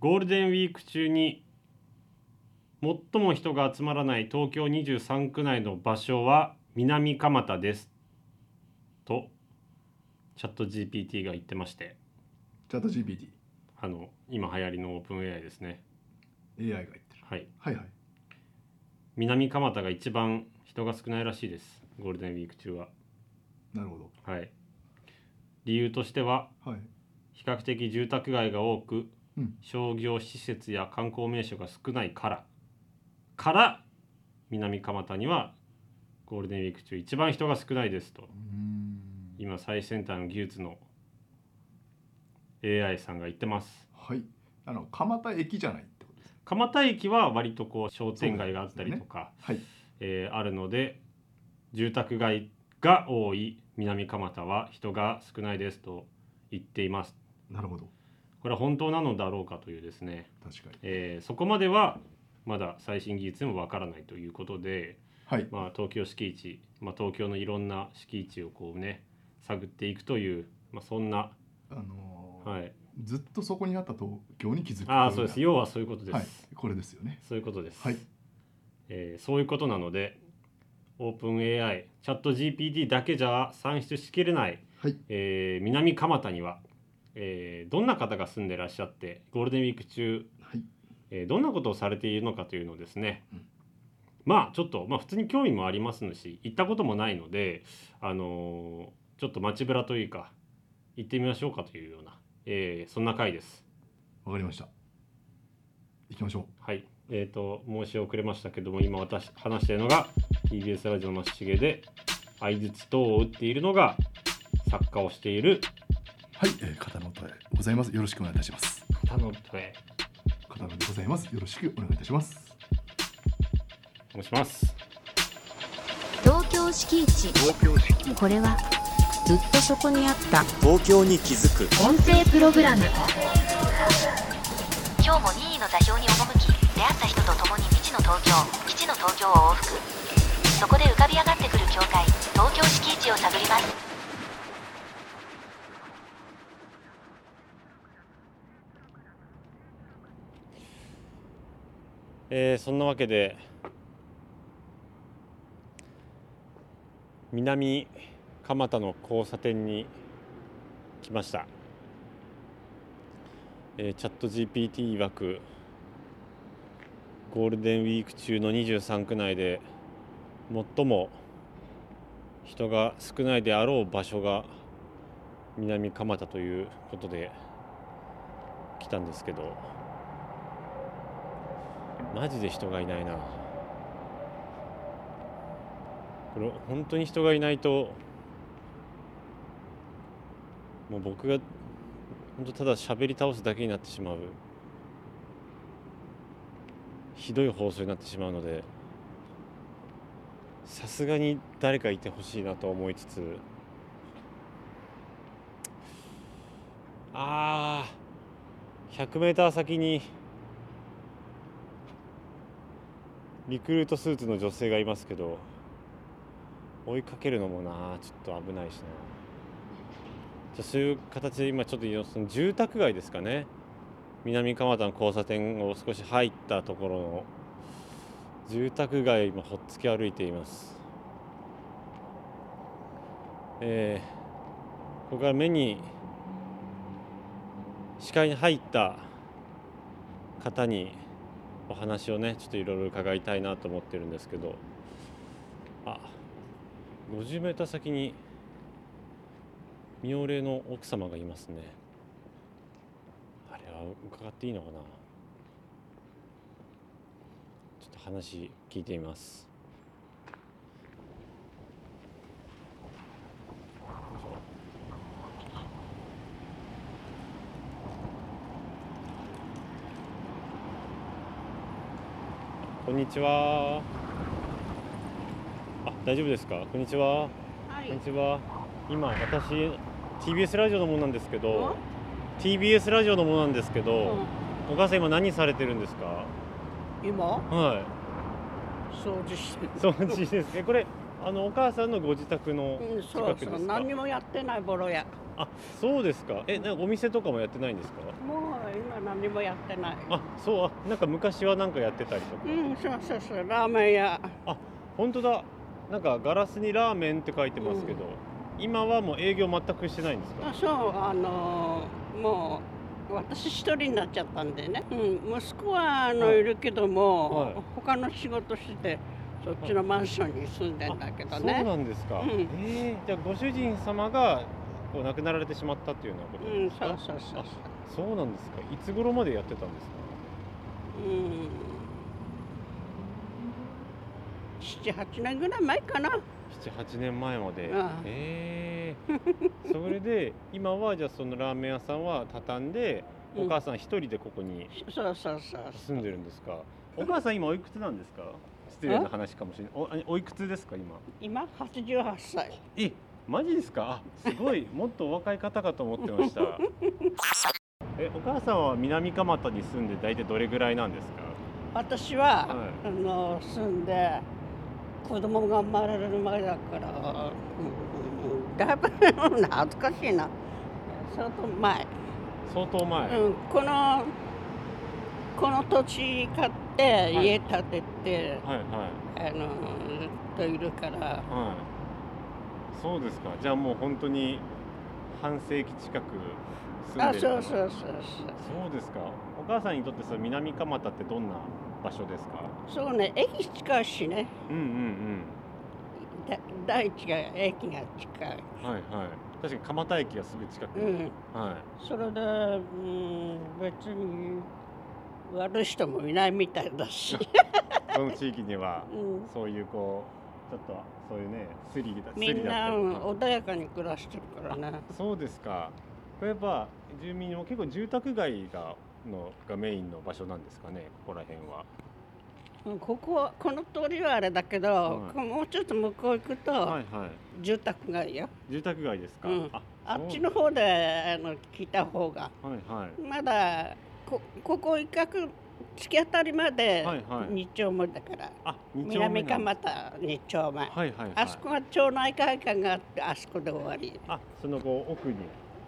ゴールデンウィーク中に最も人が集まらない東京23区内の場所は南蒲田です。とチャット GPT が言ってまして。チャット GPT あの今流行りのオープン AI ですね。AI が言ってる。はい。はいはい。南蒲田が一番人が少ないらしいです。ゴールデンウィーク中は。なるほど。はい。理由としてははい。比較的住宅街が多くうん商業施設や観光名所が少ないから。から南蒲田にはゴールデンウィーク中一番人が少ないですと。今最先端の技術の AI さんが言ってます。はい。あの蒲田駅じゃないってことです蒲田駅は割とこう商店街があったりとか、はい。えーあるので住宅街が多い南蒲田は人が少ないですと言っています。なるほどこれは本当なのだろうかというですね。確かに。えーそこまではまだ最新技術でもわからないということで、はい。まあ、東京敷地、まあ、東京のいろんな敷地をこうね探っていくという、まあ、そんな、あのーはい、ずっとそこにあった東京に気づくああそうです。要はそういうことです、はい。これですよね。そういうことです、はい。えーそういうことなのでオープン AI チャット GPT だけじゃ算出しきれない、はい。えー南蒲田には、えーどんな方が住んでらっしゃってゴールデンウィーク中はい。えーどんなことをされているのかというのをですね、うん。まあちょっと、まあ、普通に興味もありますし行ったこともないので、あのーちょっと街ぶらというか行ってみましょうかというような、えーそんな回です。わかりました。行きましょはい、えー、と申し遅れましたけども今私話しているのが TBS ラジオのしげで相づち等を打っているのが作家をしているうはい、えー、片野とございます。よろしくお願いいたします。田野笛片野でございます。よろしくお願いいたします。申します。東京敷地これはずっとそこにあった。東京に気づく。音声プログラム。今日も任意の座標に赴き出会った人と共に未知の東京基地の東京を往復。そこで浮かび上がってくる境界東京敷地を探りますえーそんなわけで南蒲田の交差点に来ました、えーチャット GPT 曰くゴールデンウィーク中の23区内で最も人が少ないであろう場所が南蒲田ということで来たんですけど。マジで人がいないな。これ本当に人がいないともう僕が本当ただ喋り倒すだけになってしまう。ひどい放送になってしまうのでさすがに誰かいてほしいなと思いつつ。あー 100m 先にリクルートスーツの女性がいますけど追いかけるのもなちょっと危ないしな。じゃそういう形で今ちょっとその住宅街ですかね。南蒲田の交差点を少し入ったところの住宅街今ほっつき歩いています。えーここから目に視界に入った方にお話をねちょっといろいろ伺いたいなと思ってるんですけど。あ50メーター先に妙齢の奥様がいますね。あれは伺っていいのかな。ちょっと話聞いてみますよいしょこんにちは。あ、大丈夫ですか？こんにちは。こんにちは。今私 TBS ラジオのものなんですけど、TBS ラジオのものなんですけど、お母さん今何されてるんですか？今？は掃除してい。掃除です。え、これあのお母さんのご自宅のうん、近そうくですか、そう何にもやってないボロ屋あそうですかえなんかお店とかもやってないんですか？もう今何にもやってない。あそう。あなんか昔はなんかやってたりとか、うんそうそうそう。ラーメン屋。本当だ。なんかガラスにラーメンって書いてますけど、今はもう営業全くしてないんですか？あそう。あのーもう私一人になっちゃったんでね、うん、息子はあの、はいい、るけども、はい。他の仕事してそっちのマンションに住んでんだけどそうねなんですか、うん。えーじゃあご主人様がこう亡くなられてしまったっていうようなことうんですか、そうそうそうそうそうなんですか。いつ頃までやってたんですか？うん。78年ぐらい前かな。78年前まで。ああ。え。ー、それで今はじゃあそのラーメン屋さんは畳んでうん。お母さん一人でここにそうそうそう住んでるんですか、お母さん今おいくつなんですか？失礼な話かもしれない。おあおいくつですか今？今88歳。え？マジですか？あすごい。もっとお若い方かと思ってましたえお母さんは南蒲田に住んで大体どれぐらいなんですか？私は、はい。あの住んで子供が生まれる前だから、うん、だいぶ恥ずかしいな。相当前、相当前、うん、このこの土地買ってい。家建てて、はいはい。あのずっといるから。はい。そうですか。じゃあもう本当に半世紀近くあそうそうそうそう。ですか。お母さんにとってその南蒲田ってどんな場所ですか？そうね駅近いしね。うんうんうん。だ第一が駅が近いはいはい。確かに蒲田駅がすぐ近く、うん。はい。それで、うん、別に悪い人もいないみたいだし、この地域には うん、そういうこうちょっとそういうねスリだスみんな穏やかに暮らしてるからね。そうですかこれやっぱ住民も結構住宅街がのがメインの場所なんですかねここら辺は。うんここはこの通りはあれだけど、はい。もうちょっと向こう行くと、はいはい。住宅街よ。住宅街ですか、うん。ああっちの方であの来た方が。はいはい。まだこここ一角突き当たりまではいはい。二丁目だから、あ二丁目南蒲田二丁目、はいはいはい。あそこが町内会館があってあそこで終わり。あそのこう奥に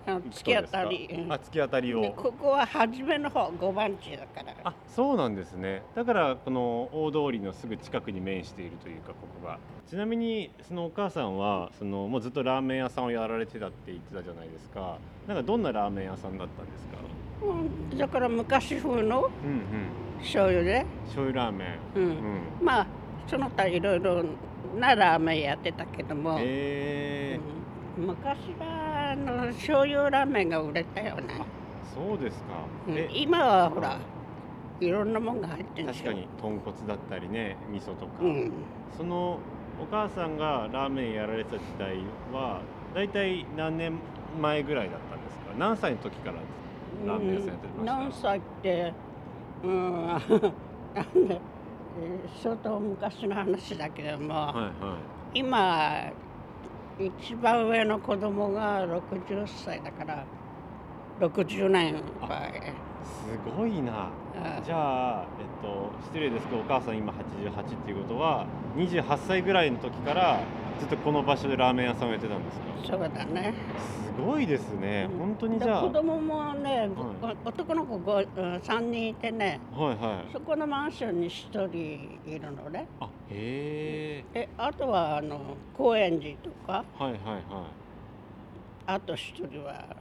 突き当たり。うん。あ突き当たりを。でここは初めの方5番地だから。あそうなんですね。だからこの大通りのすぐ近くに面しているというかここが。ちなみにそのお母さんはそのもうずっとラーメン屋さんをやられてたって言ってたじゃないですか。なんかどんなラーメン屋さんだったんですか？うんだから昔風のうんうん。醤油で、醤油ラーメン。うん。うん。まあその他いろいろなラーメンやってたけども、えうん昔はあの醤油ラーメンが売れたよね、ー、そうですか。うん。え。今はほらいろんなもんが入ってるでしょ確かに豚骨だったりね味噌とか、うん、そのお母さんがラーメンやられてた時代はだいたい何年前ぐらいだったんですか？何歳の時からラーメン屋さんやってました？何歳ってうん。なんでえー相当昔の話だけども、はいはい。今一番上の子供が60歳だから60年前すごいな。あじゃあ、えっと、失礼ですけどお母さん今88っていうことは28歳ぐらいの時からずっとこの場所でラーメン屋さんをやってたんですか？そうだね。すごいですね、うん。本当にじゃあ。で子供もね、は男の子ごうん3人いてね。はいはい。そこのマンションに1人いるのね。あへえであとはあの高円寺とか。はいはいはい。あと1人は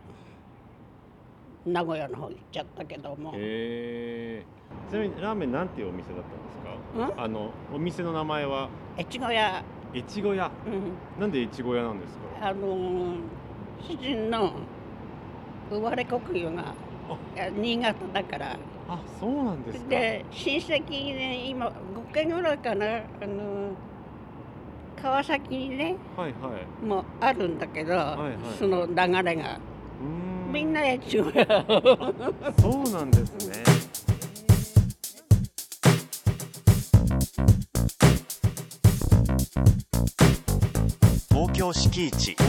名古屋の方行っちゃったけども。へえちなみにラーメンなんていうお店だったんですか？あのお店の名前は？越後屋、越後屋。うん、なんで越後屋なんですか？あの主人の生まれ故郷が新潟だから。あそうなんですか。で親戚にね今5軒ぐらいかな。あの川崎にねはいはい。もうあるんだけど、いはい。その流れが。みんな越後屋。そうなんですね東京敷地オ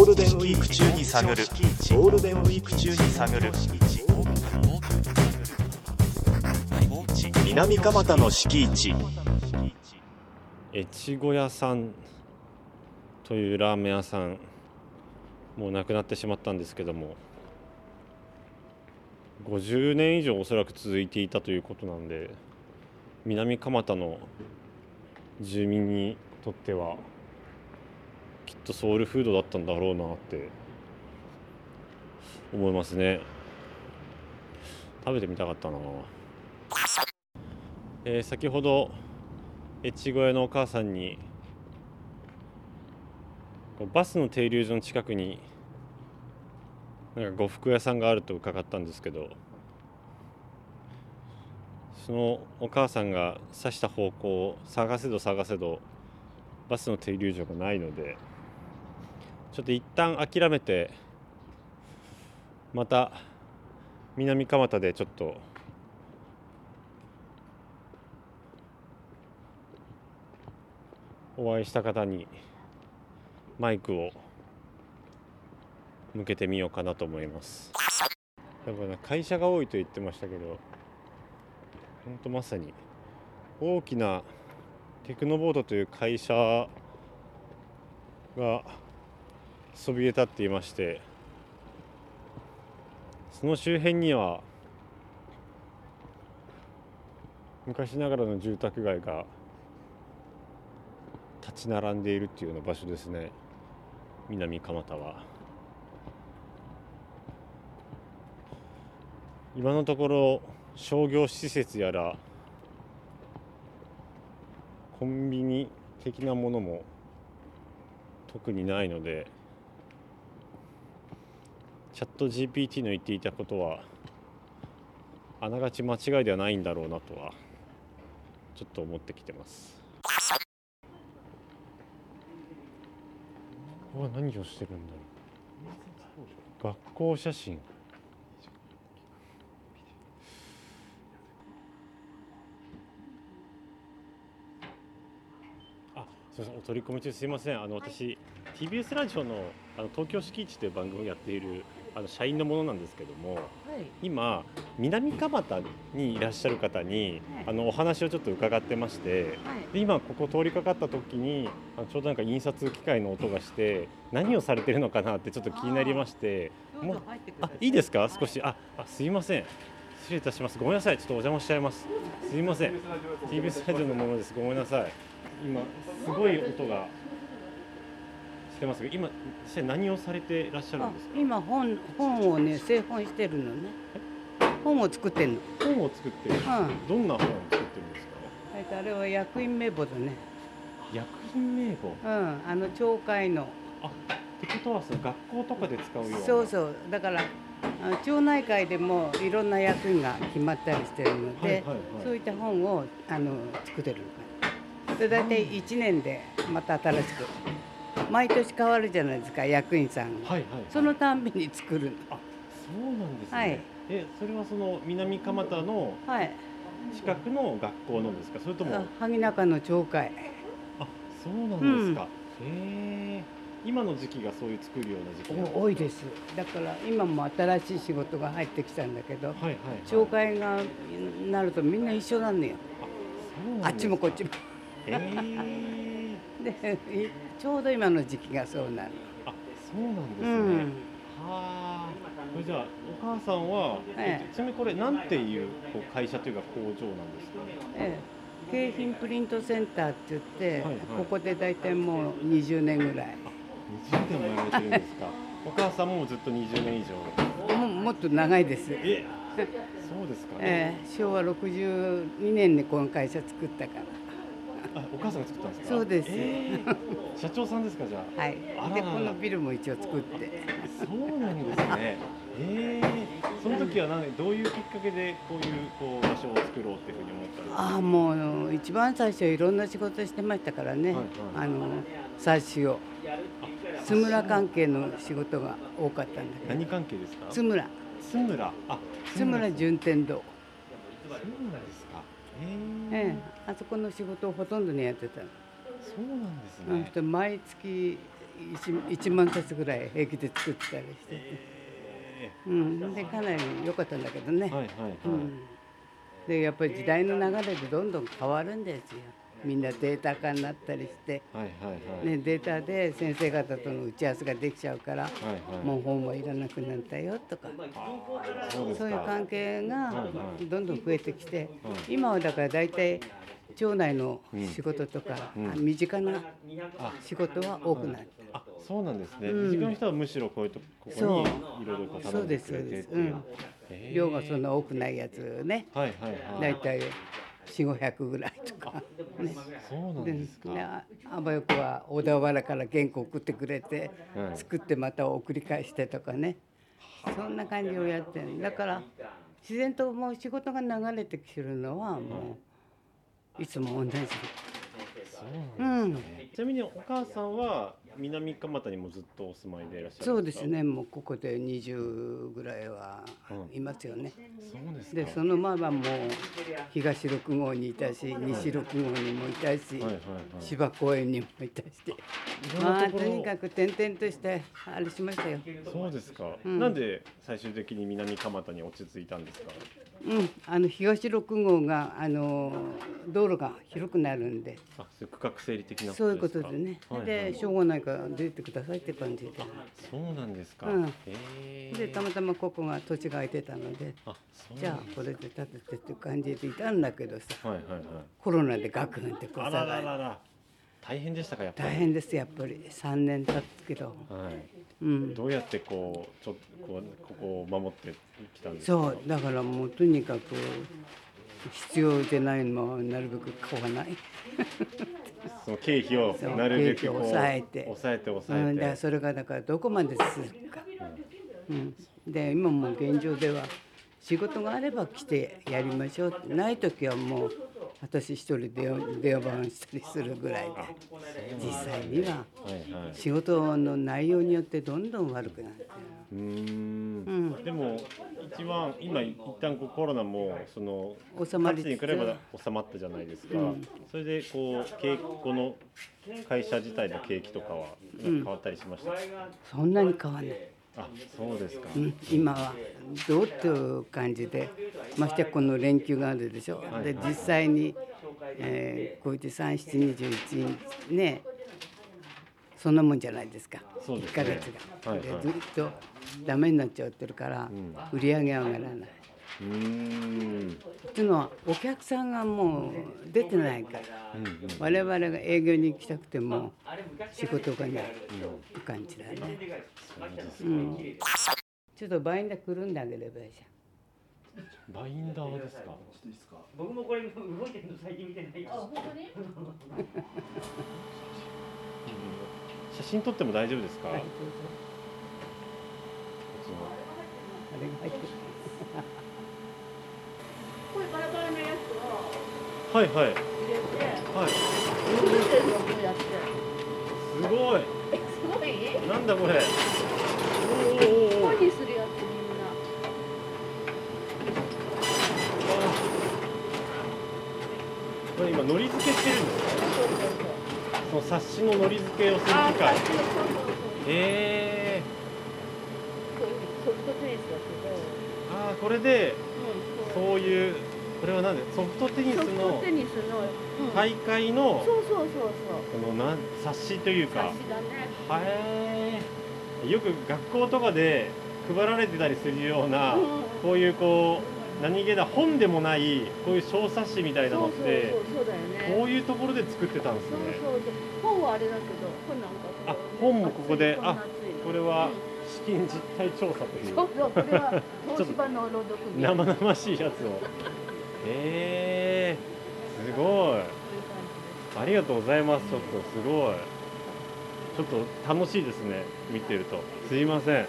ールデンウィーク中に探る。ゴールデンウィーク中に探る。南南蒲田の敷地越後屋さんというラーメン屋さんもうなくなってしまったんですけども50年以上おそらく続いていたということなんで南蒲田の住民にとってはきっとソウルフードだったんだろうなって思いますね。食べてみたかったな、えー先ほど越後屋のお母さんにバスの停留所の近くになんか呉服屋さんがあると伺ったんですけどそのお母さんが指した方向を探せど探せどバスの停留所がないのでちょっと一旦諦めてまた南蒲田でちょっとお会いした方にマイクを向けてみようかなと思います。やっぱね会社が多いと言ってましたけど本当まさに大きなテクノボードという会社がそびえ立っていましてその周辺には昔ながらの住宅街が立ち並んでいるっていうような場所ですね。南蒲田は。今のところ商業施設やらコンビニ的なものも特にないのでチャット GPT の言っていたことはあながち間違いではないんだろうなとはちょっと思ってきてます。ここは何をしてるんだろう。学校写真あすみませんお取り込み中すい。ませんあの私、TBS ラジオのあの東京敷地という番組をやっているあの社員のものなんですけども今南蒲田にいらっしゃる方にあのお話をちょっと伺ってましてで今ここ通りかかった時にあのちょうどなんか印刷機械の音がして何をされてるのかなってちょっと気になりましてもうあいいですか？少し。ああすいません。失礼いたします。ごめんなさい。ちょっとお邪魔しちゃいます。すいません。TBS ラジオのものです。ごめんなさい今すごい音がしてますけど今実際何をされてらっしゃるあんですか？今本本をね製本してるのね。本を作ってんの。本を作ってる。うん。どんな本を作ってるんですか？えっとあれは役員名簿だね。薬品名簿うんあの町会の。あってことはその学校とかで使うような。そうそう。だから町内会でもいろんな役員が決まったりしてるので、はいはいはい。そういった本をあの作ってるので大体1年でまた新しく。毎年変わるじゃないですか役員さん。が、はいはいはい。そのたんびに作るの。そうなんですね、はい。えそれはその南蒲田のはい。近くの学校のですか？それとも？あ萩中の町会。あそうなんですか、へえ。今の時期がそういう作るような時期多いです。だから今も新しい仕事が入ってきたんだけどはいはい、はい、町会がなるとみんな一緒なのよ。そうなんあっちもこっちもへえでいちょうど今の時期がそうなるあそうなんですね、うん。はあこれじゃあお母さんは、ええ。ちなみにこれなんていうこう会社というか工場なんですか？ええ。京浜プリントセンターって言って、はいはい。ここで大体もう20年ぐらい。20年もやられてるんですか？お母さんもずっと20年以上。ももっと長いです、えそうですかね、ええ。昭和62年にこの会社作ったから。あお母さんが作ったんですか？そうです。えー社長さんですかじゃあ？はい。でこのビルも一応作って。そうなんですね。えー、その時は何どういうきっかけでこういうこう場所を作ろうっていうふうに思ったんですか？ああもう一番最初いろんな仕事してましたからね、はいはい。あの冊子を。津村関係の仕事が多かったんだけど。何関係ですか？津村津村あ津村順天堂、そうなんですかええ。え、あそこの仕事をほとんどにやってたの、そうなんですうん毎月 1, 1万冊ぐらい平気で作ってたりして。て、え。うん、でかなり良かったんだけどね、ーはいはいはい、うん、でやっぱり時代の流れでどんどん変わるんですよみんなデータ化になったりして、はいはいはい、ね、データで先生方との打ち合わせができちゃうから、はいはい。もう本はいらなくなったよとかそうですか。そういう関係がどんどん増えてきて、今はだから大体町内の仕事とか、うん。あ身近なあ。仕事は多くなる。あそうなんですね、うん。身近な人はむしろこういうとこそう。こにいろいろ頼んでくれてっていう。量がそんな多くないやつね、はいはいはい。大体4、500ぐらいとか。ねそうなんでですか、ねああばよくは小田原から原稿送ってくれて、はい。作ってまた送り返してとかね。そんな感じをやってる。だから自然ともう仕事が流れてきてるのはもういつも同じ。そうなんですね、ちなみにお母さんは南蒲田にもずっとお住まいでいらっしゃるそうんですか？ですね。もうここで20ぐらいはうん。いますよね、そうですか。でその前はもう東六号にいたし西六号にもいたし、芝公園にもいたしまあなとにかく転々としてあれしましたよ。そうですか、うん。なんで最終的に南蒲田に落ち着いたんですか？うん、あの東六号があの道路が広くなるんで、あそう区画整理的なそういうこととでね。はいはいで、しょうがないから出てくださいって感じで。そうなんですか、うん。で、たまたまここが土地が空いてたので、じゃあこれで建ててっていう感じでいたんだけどさ、はいはいはい。コロナでガクンってこうあ下がる。らららら大変でしたかやっぱり。大変ですやっぱり。3年経つけど、はい。うん、どうやってこうちょっとこうここを守ってきたんですか？そう。だからもうとにかく必要でないのはなるべく買わない。その経費をなるべく抑えて抑えて。抑うん、えて、だからそれがだからどこまでするか、うん、で今もう現状では仕事があれば来てやりましょうない時はもう私一人で電話番したりするぐらいで実際には仕事の内容によってどんどん悪くなってる。うーん。うん。でも一番今一旦こうコロナもその収まりに比べば収まったじゃないですか、うん。それでこう景気この会社自体の景気とかは変わったりしました、そんなに変わんない、あそうですか、うん、今はどうっていう感じでましてやこの連休があるでしょ、はい。で実際に、えー、こうやって3721日ねそんなもんじゃないですか。1ですね。ヶ月が、はいはい。でずっとダメになっちゃってるから、ん。売り上げ上がらない。うーん。っていうのはお客さんがもう出てないからうんうん。我々が営業に行きたくても仕事がない。感じだね。そうですか、うんちょっとバインダーくるんであげればいいじバインダーですか？僕もこれ動いてるの最近見てないよ。写真撮っても大丈夫ですか？はい、これが入ってる。これバラバラのやつをはいはい入れて、はい作ってるのこうやって。すごいすごい？なんだこれ？おーおーおー本にするやつみんな。これ今のり付けしてるんですかその冊子ののり付けをする機あ、械えこういうソフトテニスだけど。ああこれでうん、そう。いうこれは何でソフトテニスの。大会のそうそうそうそう。このなん冊子というか。はえよく学校とかで配られてたりするようなうんこういうこう何気な本でもないこういう小冊子みたいなのって。こういうところで作ってたんですね。本はあれだけど、本なんかあ本もここであこれはうん資金実態調査という。そう。そう、これは東芝の。生々しいやつを。えー、すごい。ありがとうございますちょっとすごい。ちょっと楽しいですね見てると。すいません。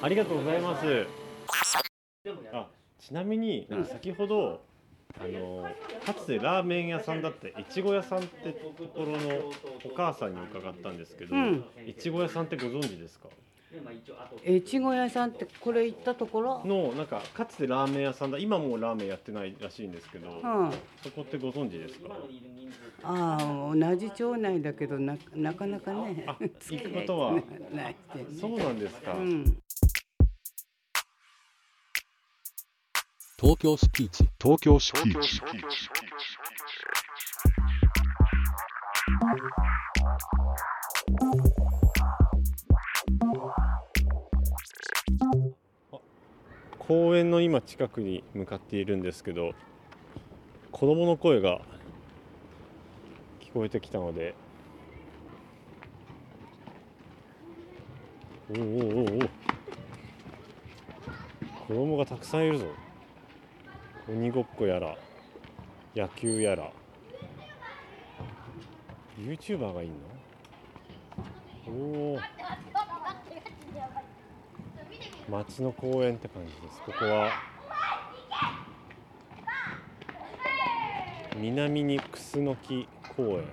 ありがとうございますあちなみになんか先ほど、あのかつてラーメン屋さんだったいちご屋さんってところのお母さんに伺ったんですけど、うんいちご屋さんってご存知ですか？越後屋さんってこれ行ったところ？のなんかかつてラーメン屋さんだ今もうラーメンやってないらしいんですけど、うん。そこってご存知ですか？ああ、同じ町内だけどな、なかなかね。あ 行くことは ないってねそうなんですか、うん。東京スピーチ。東京スピーチ。公園の今近くに向かっているんですけど子供の声が聞こえてきたので。おおおおお子供がたくさんいるぞ鬼ごっこやら野球やら。YouTuber がいんの？おお町の公園って感じです。ここは。南にクスノキ公園。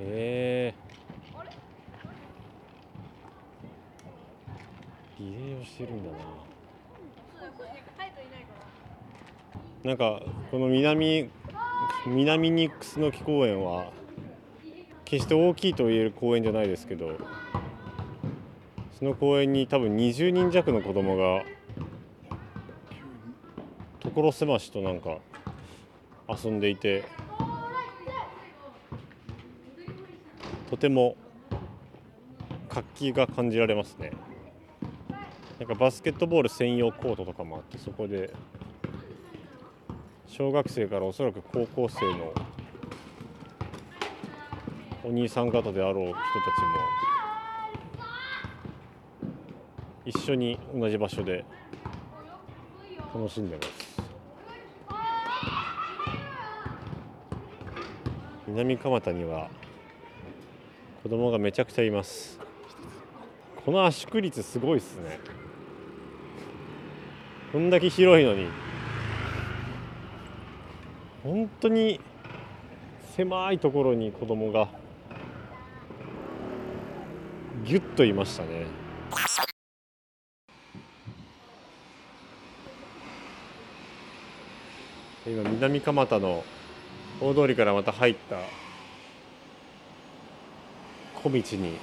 へえリレーをしてるんだな。なんかこの南南にクスノキ公園は決して大きいと言える公園じゃないですけどその公園に多分20人弱の子供が所狭しとなんか遊んでいてとても活気が感じられますね。なんかバスケットボール専用コートとかもあってそこで小学生からおそらく高校生のお兄さん方であろう人たちも一緒に同じ場所で楽しんでます。南蒲田には子供がめちゃくちゃいます。この圧縮率すごいっすね。こんだけ広いのに。本当に狭いところに子供がギュッといましたね。今南蒲田の大通りからまた入った小道に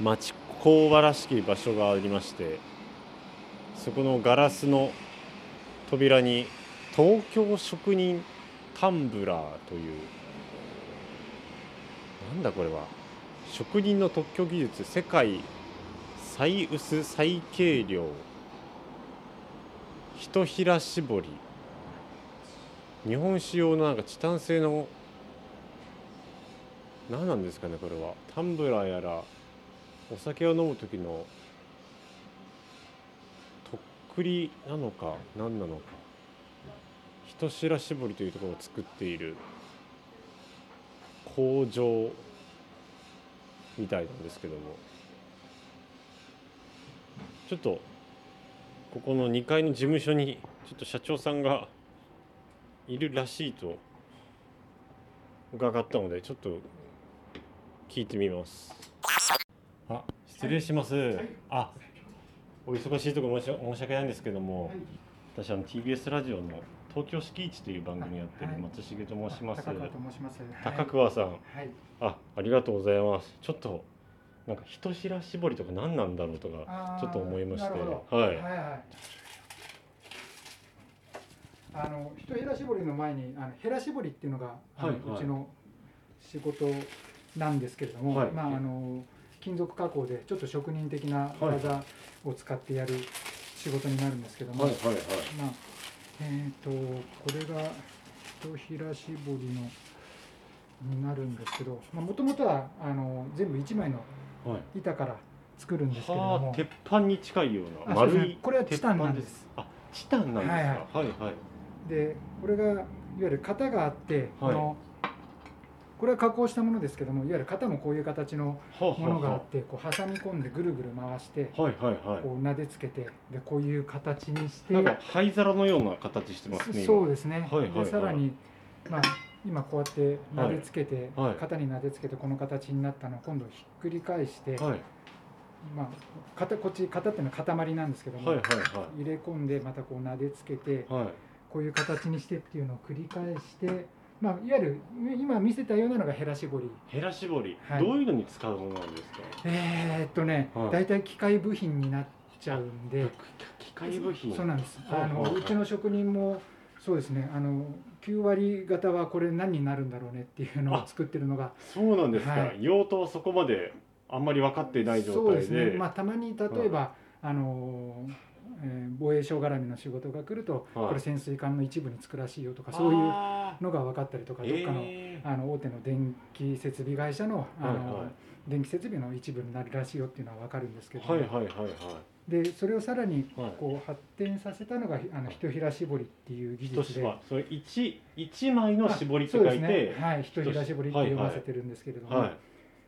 町工場らしき場所がありましてそこのガラスの扉に東京職人タンブラーというなんだこれは職人の特許技術世界最薄最軽量ひとひら絞り。日本酒用のなんかチタン製の何なんですかねこれは。タンブラーやらお酒を飲む時のとっくりなのか何なのか。ひとしら絞りというところを作っている工場みたいなんですけども。ちょっとここの2階の事務所にちょっと社長さんがいるらしいと伺ったのでちょっと聞いてみます。あ失礼します、あお忙しいところ申し訳ないんですけども、私あの TBS ラジオの東京敷地という番組やってる松重と申します、高桑さん、はい。あありがとうございます。ちょっとなんかひとしら絞りとか何なんだろうとかちょっと思いまして。はい。はいはい。あの一ヘラ絞りの前にあのヘラ絞りっていうのがはいはい。うちの仕事なんですけれども、はい。まああの金属加工でちょっと職人的な技を使ってやる仕事になるんですけども、はいはいはい。まあえっ、とこれが一ひら絞りのになるんですけど、まあ元々はあの全部一枚のはい。板から作るんですけれども、はあ鉄板に近いような丸いこれはチタンなんです。あチタンなんですか？はいはい。はいはい。でこれがいわゆる型があって、このこれは加工したものですけどもいわゆる型もこういう形のものがあってこう挟み込んでぐるぐる回して、こう撫でつけてでこういう形にしてなんか灰皿のような形してますね今。そうですね、でさらに、まあ、今こうやって撫でつけて、型に撫でつけてこの形になったのを今度ひっくり返して、はい。まあ、型こっち型っていうのは塊なんですけども、入れ込んでまたこう撫でつけて、はい。こういう形にしてっていうのを繰り返して、まあ、いわゆる今見せたようなのがヘラ絞り。ヘラ絞り、はい。どういうのに使うものなんですか？えーっとね、はい。大体機械部品になっちゃうんで。機械部品。そうなんです。あはいはいはいのうちの職人もそうですねあの9割方はこれ何になるんだろうねっていうのを作ってるのが。そうなんですか、はい。用途はそこまであんまり分かっていない状態で。そうですね。まあたまに例えば、あのえー防衛省絡みの仕事が来ると、はい。これ潜水艦の一部につくらしいよとかそういうあのが分かったりとかー。どっかの,、えあの大手の電気設備会社のあの、はいはい。電気設備の一部になるらしいよっていうのは分かるんですけど、ーはいはいはいはい。でそれをさらにはい。こう発展させたのがあのひとひら絞りっていう技術で。しばそれ一一枚の絞りって書いて、ね、はい、ひとひら絞りって読ませてるんですけれども、はい。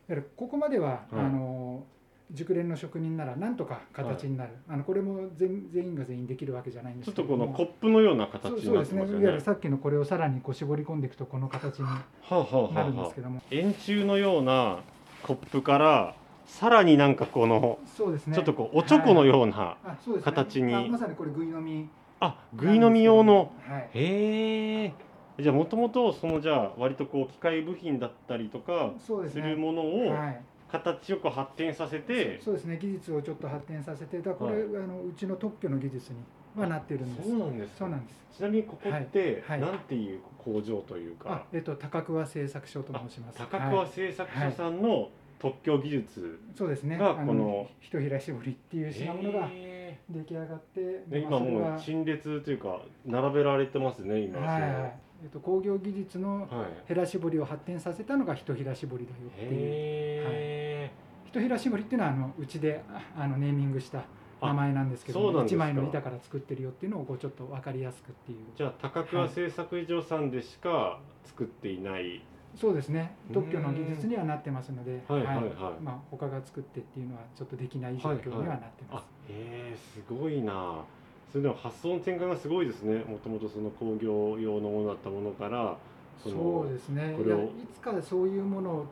だからここまでは、はい。あの熟練の職人ならなんとか形になる、あのこれも全全員が全員できるわけじゃないんでちょっすけども。とこのコップのような形そうにそうですね。いわなってますよねゆるさっきのこれをさらにこう絞り込んでいくとこの形にはあはあはあなるんではあすけども、円柱のようなコップからさらになんかこのそうですね。ちょっとこうおちょこのような、あそうですね。形に。あまさにこれぐい飲みあぐい飲み用の。はい。へえ。じゃあもともとそのじゃあ割とこう機械部品だったりとかそうですね。するものをはい形よく発展させて、そうですね。技術をちょっと発展させてだからこれ、あのうちの特許の技術にはなってるんです。そうなんですか。そうなんです。ちなみにここってはい。はい。なんていう工場というあか、えっと高桑製作所と申します。高桑はい製作所さんの特許技術そうですね。があこのひとひら絞りっていう品物がへ出来上がって、ーね今もう陳列というか並べられてますね今。はいはいえっと、工業技術のそのはい。ヘラ絞りを発展させたのがひとひら絞りだよっていう。へひとひら絞りっていうのはあのうちでああのネーミングした名前なんですけど1あそうなんですか。枚の板から作ってるよっていうのをこうちょっと分かりやすくっていう。じゃあ高桑製作所さんでしか作っていない、そうですね。特許の技術にはなってますので、はいはい。はいまあ、他が作ってっていうのはちょっとできない状況にはなってます、あへえすごいなそれでも発想の転換がすごいですね。もともとその工業用のものだったものからそうですね。いやいつかそういうものを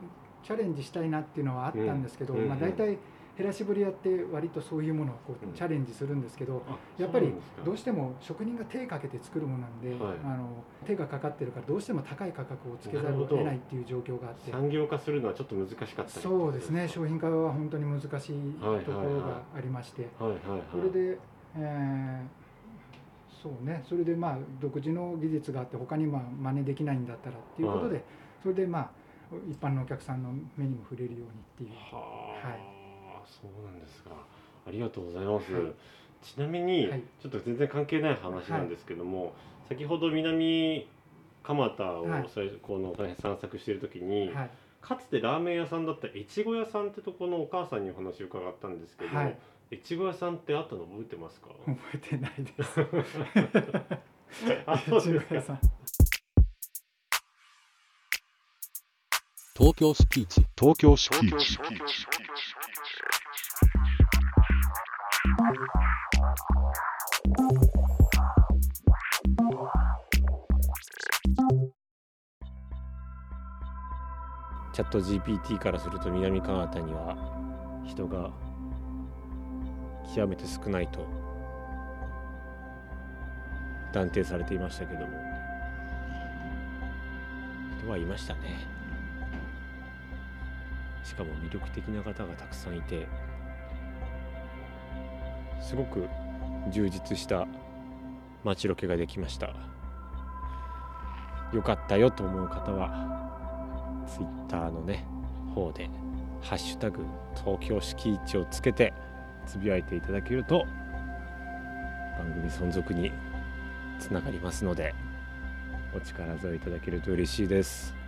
チャレンジしたいなっていうのはあったんですけど、うんうんまあ、大体ヘラ絞りやって割とそういうものをこうん。うチャレンジするんですけど、あやっぱりどうしても職人が手かけて作るものなんで、はい。あの手がかかってるからどうしても高い価格をつけざるを得ないっていう状況があって。産業化するのはちょっと難しかったりそうですね。商品化は本当に難しいはいところがありまして、はいはいはいそれで、えーそうね。それでまあ独自の技術があって他にまあ真似できないんだったらっていうことで、はそれでまあ一般のお客さんの目にも触れるようにっていう。はあ、はい。そうなんですか。ありがとうございます、はい。ちなみに、はい。ちょっと全然関係ない話なんですけども、先ほど南蒲田をはい。最初この散策している時に、はい。かつてラーメン屋さんだった越後屋さんってとこのお母さんにお話を伺ったんですけど、はい越後屋さんってあったの覚えてますか？覚えてないです。あそうですか。千葉屋さん。東京スピーチ。東京スピーチチャット GPT からすると南蒲田には人が極めて少ないと。断定されていましたけども。人はいましたね。しかも魅力的な方がたくさんいてすごく充実した街ロケができました。よかったよと思う方はツイッターのね方で「ハッシュタグ東京敷地」をつけてつぶやいていただけると番組存続につながりますのでお力添えいただけると嬉しいです。